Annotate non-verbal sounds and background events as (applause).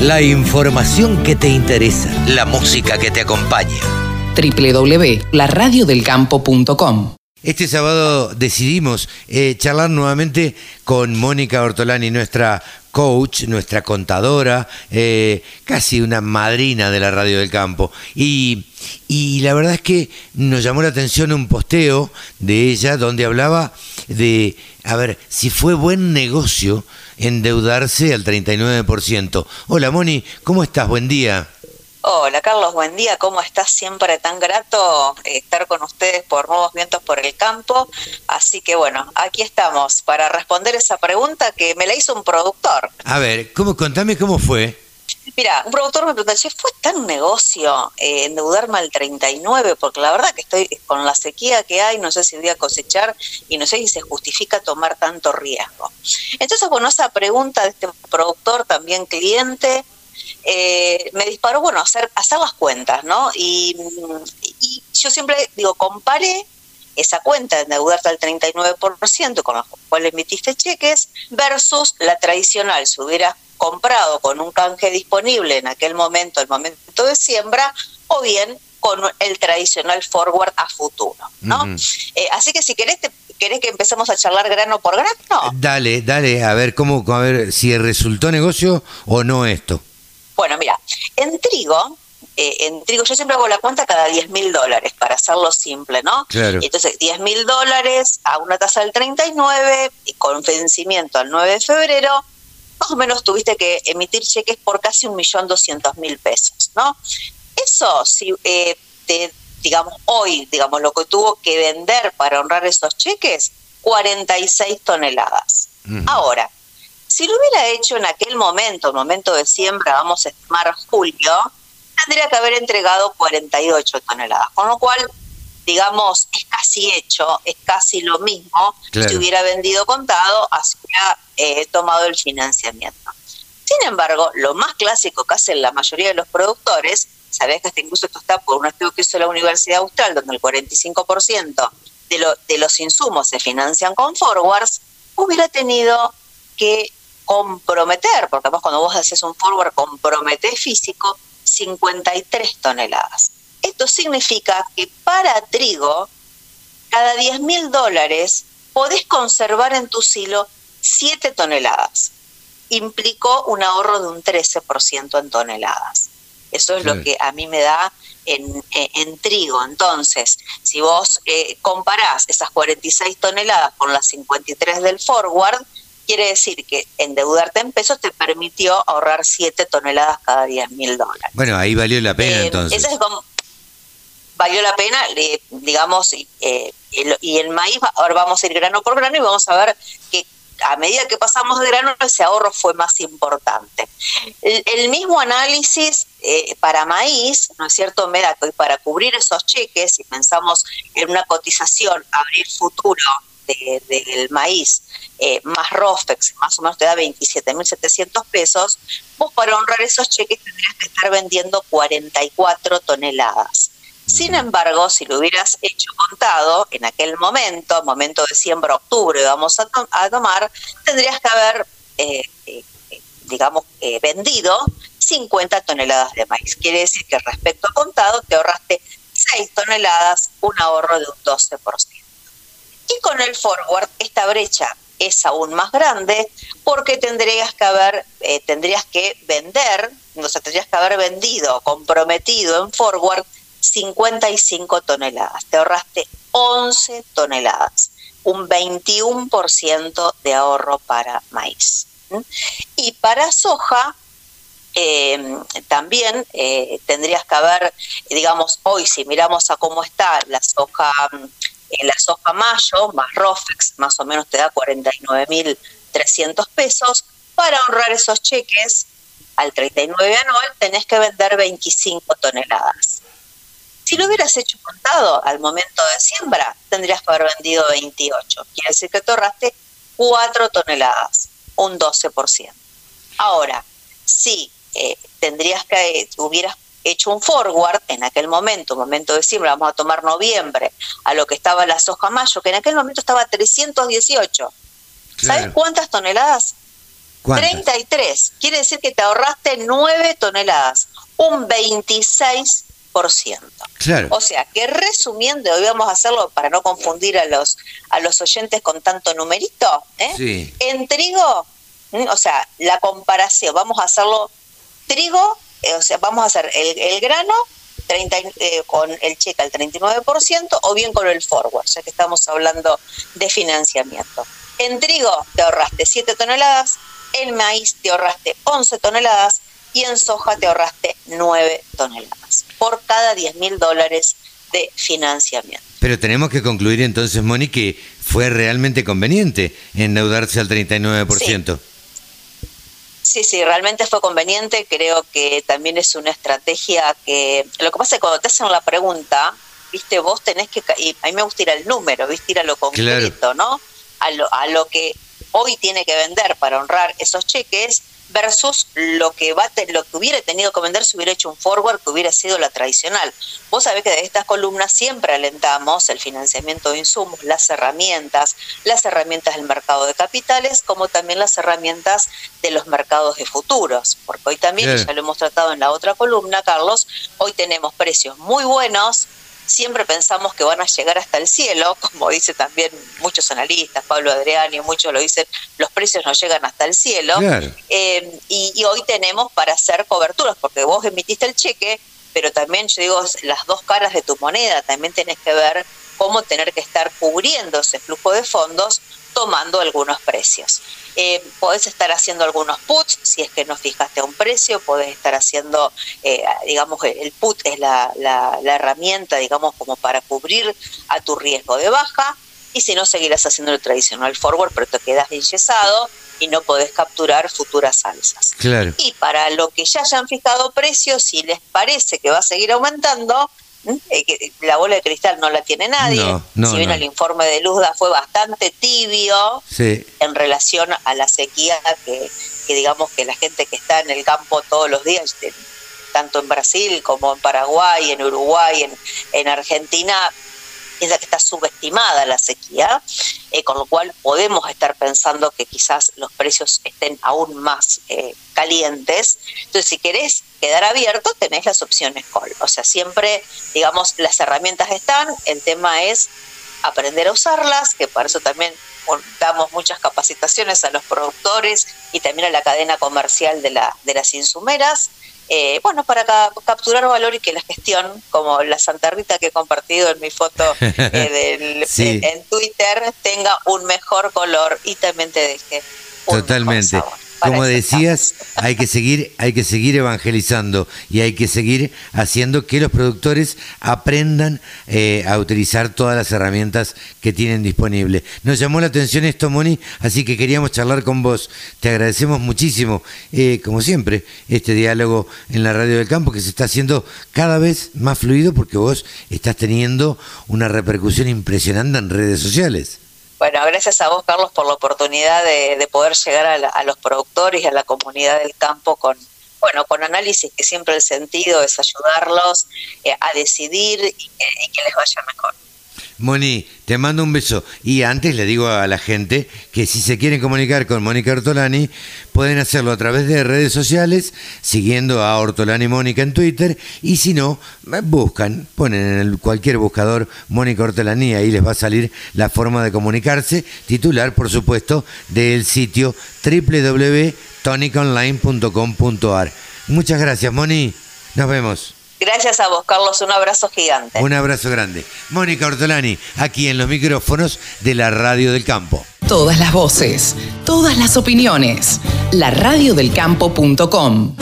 La información que te interesa, la música que te acompaña. www.laradiodelcampo.com Este sábado decidimos eh, charlar nuevamente con Mónica Ortolani, nuestra coach, nuestra contadora, eh, casi una madrina de la radio del campo. Y, y la verdad es que nos llamó la atención un posteo de ella donde hablaba de, a ver, si fue buen negocio endeudarse al 39%. Hola Moni, ¿cómo estás? Buen día. Hola Carlos, buen día. ¿Cómo estás? Siempre tan grato eh, estar con ustedes por nuevos vientos por el campo. Así que bueno, aquí estamos para responder esa pregunta que me la hizo un productor. A ver, ¿cómo, contame cómo fue. Mira, un productor me preguntó, ¿fue tan negocio eh, endeudarme al 39? Porque la verdad que estoy con la sequía que hay, no sé si voy a cosechar y no sé si se justifica tomar tanto riesgo. Entonces, bueno, esa pregunta de este productor, también cliente, eh, me disparó, bueno, hacer, hacer las cuentas, ¿no? Y, y yo siempre digo, compare esa cuenta de endeudarte al 39% con la cual emitiste cheques versus la tradicional, si hubiera comprado con un canje disponible en aquel momento, el momento de siembra, o bien con el tradicional forward a futuro, ¿no? eh, así que si querés, te, querés que empecemos a charlar grano por grano. Dale, dale, a ver cómo, a ver si resultó negocio o no esto. Bueno, mira, en trigo, eh, en trigo yo siempre hago la cuenta cada 10 mil dólares, para hacerlo simple, ¿no? Claro. Entonces, 10 mil dólares a una tasa del 39 y con vencimiento al 9 de febrero, más o menos tuviste que emitir cheques por casi un millón doscientos mil pesos, ¿no? Eso, si eh, te, digamos, hoy, digamos, lo que tuvo que vender para honrar esos cheques, 46 toneladas. Uh-huh. Ahora, si lo hubiera hecho en aquel momento, momento de siembra, vamos a estimar julio, tendría que haber entregado 48 toneladas, con lo cual, digamos, es casi hecho, es casi lo mismo claro. si hubiera vendido contado, así hubiera eh, tomado el financiamiento. Sin embargo, lo más clásico que hacen la mayoría de los productores, sabés que hasta incluso esto está por un estudio que hizo la Universidad Austral, donde el 45% de, lo, de los insumos se financian con forwards, hubiera tenido que comprometer, porque además cuando vos haces un forward comprometés físico, 53 toneladas. Esto significa que para trigo, cada 10 mil dólares podés conservar en tu silo 7 toneladas. Implicó un ahorro de un 13% en toneladas. Eso es sí. lo que a mí me da en, en, en trigo. Entonces, si vos eh, comparás esas 46 toneladas con las 53 del forward, quiere decir que endeudarte en pesos te permitió ahorrar 7 toneladas cada 10 mil dólares. Bueno, ahí valió la pena eh, entonces. Ese es como, valió la pena, eh, digamos, eh, el, y el maíz, ahora vamos a ir grano por grano y vamos a ver que a medida que pasamos de grano, ese ahorro fue más importante. El, el mismo análisis eh, para maíz, ¿no es cierto? Me da que para cubrir esos cheques, si pensamos en una cotización, abrir futuro del de, maíz eh, más ROFEX, más o menos te da 27.700 pesos, vos para honrar esos cheques tendrías que estar vendiendo 44 toneladas. Sin embargo, si lo hubieras hecho contado en aquel momento, momento de siembra octubre, vamos a, to a tomar, tendrías que haber, eh, eh, digamos, eh, vendido 50 toneladas de maíz. Quiere decir que respecto a contado te ahorraste 6 toneladas, un ahorro de un 12%. Y con el forward, esta brecha es aún más grande porque tendrías que haber, eh, tendrías que vender, o sea, tendrías que haber vendido, comprometido en forward 55 toneladas. Te ahorraste 11 toneladas, un 21% de ahorro para maíz. Y para soja, eh, también eh, tendrías que haber, digamos, hoy si miramos a cómo está la soja, la soja mayo, más ROFEX, más o menos te da 49.300 pesos, para ahorrar esos cheques al 39 anual tenés que vender 25 toneladas. Si lo hubieras hecho contado al momento de siembra, tendrías que haber vendido 28. Quiere decir que te ahorraste 4 toneladas, un 12%. Ahora, si eh, tendrías que, eh, hubieras hecho un forward en aquel momento, momento de siembra, vamos a tomar noviembre, a lo que estaba la soja mayo, que en aquel momento estaba 318. Claro. ¿Sabes cuántas toneladas? 33. Quiere decir que te ahorraste 9 toneladas, un 26%. Claro. O sea, que resumiendo, hoy vamos a hacerlo para no confundir a los, a los oyentes con tanto numerito, ¿eh? Sí. En trigo, o sea, la comparación, vamos a hacerlo trigo, o sea, vamos a hacer el, el grano 30, eh, con el cheque al 39% o bien con el forward, ya que estamos hablando de financiamiento. En trigo te ahorraste 7 toneladas, en maíz te ahorraste 11 toneladas y en soja te ahorraste 9 toneladas por cada 10 mil dólares de financiamiento. Pero tenemos que concluir entonces, Moni, que fue realmente conveniente endeudarse al 39%. Sí. Sí, sí, realmente fue conveniente. Creo que también es una estrategia que. Lo que pasa es que cuando te hacen la pregunta, viste, vos tenés que. Y a mí me gusta ir al número, viste, ir a lo concreto, Claro. ¿no? A lo, a lo que hoy tiene que vender para honrar esos cheques versus lo que va lo que hubiera tenido que vender si hubiera hecho un forward que hubiera sido la tradicional. Vos sabés que de estas columnas siempre alentamos el financiamiento de insumos, las herramientas, las herramientas del mercado de capitales, como también las herramientas de los mercados de futuros, porque hoy también, ya lo hemos tratado en la otra columna, Carlos, hoy tenemos precios muy buenos, siempre pensamos que van a llegar hasta el cielo, (laughs) como dice también muchos analistas, Pablo Adriani, muchos lo dicen, los precios no llegan hasta el cielo. Claro. Eh, y, y hoy tenemos para hacer coberturas, porque vos emitiste el cheque, pero también yo digo las dos caras de tu moneda, también tenés que ver cómo tener que estar cubriendo ese flujo de fondos tomando algunos precios. Eh, podés estar haciendo algunos puts, si es que no fijaste un precio, podés estar haciendo, eh, digamos, el put es la, la, la herramienta, digamos, como para cubrir a tu riesgo de baja, y si no, seguirás haciendo el tradicional forward, pero te quedas enyesado y no podés capturar futuras alzas. Claro. Y para lo que ya hayan fijado precios, si les parece que va a seguir aumentando, la bola de cristal no la tiene nadie. No, no, si bien no. el informe de Luzda fue bastante tibio Sí. en relación a la sequía que, que digamos que la gente que está en el campo todos los días, tanto en Brasil como en Paraguay, en Uruguay, en, en Argentina, piensa que está subestimada la sequía, eh, con lo cual podemos estar pensando que quizás los precios estén aún más eh, calientes. Entonces, si querés quedar abierto, tenés las opciones call. O sea, siempre, digamos, las herramientas están, el tema es aprender a usarlas, que para eso también damos muchas capacitaciones a los productores y también a la cadena comercial la, de las insumeras. Eh, bueno, para ca- capturar valor y que la gestión, como la Santa Rita que he compartido en mi foto (laughs) eh, del- Sí. en, Twitter, tenga un mejor color y también te deje un mejor Totalmente. sabor. Como decías, hay que seguir, hay que seguir evangelizando y hay que seguir haciendo que los productores aprendan eh, a utilizar todas las herramientas que tienen disponibles. Nos llamó la atención esto, Moni, así que queríamos charlar con vos. Te agradecemos muchísimo, eh, como siempre, este diálogo en la radio del campo que se está haciendo cada vez más fluido porque vos estás teniendo una repercusión impresionante en redes sociales. Bueno, gracias a vos, Carlos, por la oportunidad de, de poder llegar a, la- los productores y a la comunidad del campo con, bueno, con análisis que siempre el sentido es ayudarlos eh, a decidir y que, y que les vaya mejor. Moni, te mando un beso. Y antes le digo a la gente que si se quieren comunicar con Mónica Ortolani, pueden hacerlo a través de redes sociales, siguiendo a Ortolani Mónica en Twitter. Y si no, buscan, ponen en cualquier buscador Mónica Ortolani, ahí les va a salir la forma de comunicarse. Titular, por supuesto, del sitio www.tonicaonline.com.ar. Muchas gracias, Moni. Nos vemos. Gracias a vos, Carlos. Un abrazo gigante. Un abrazo grande. Mónica Ortolani, aquí en los micrófonos de la Radio del Campo. Todas las voces, todas las opiniones. La radiodelcampo.com.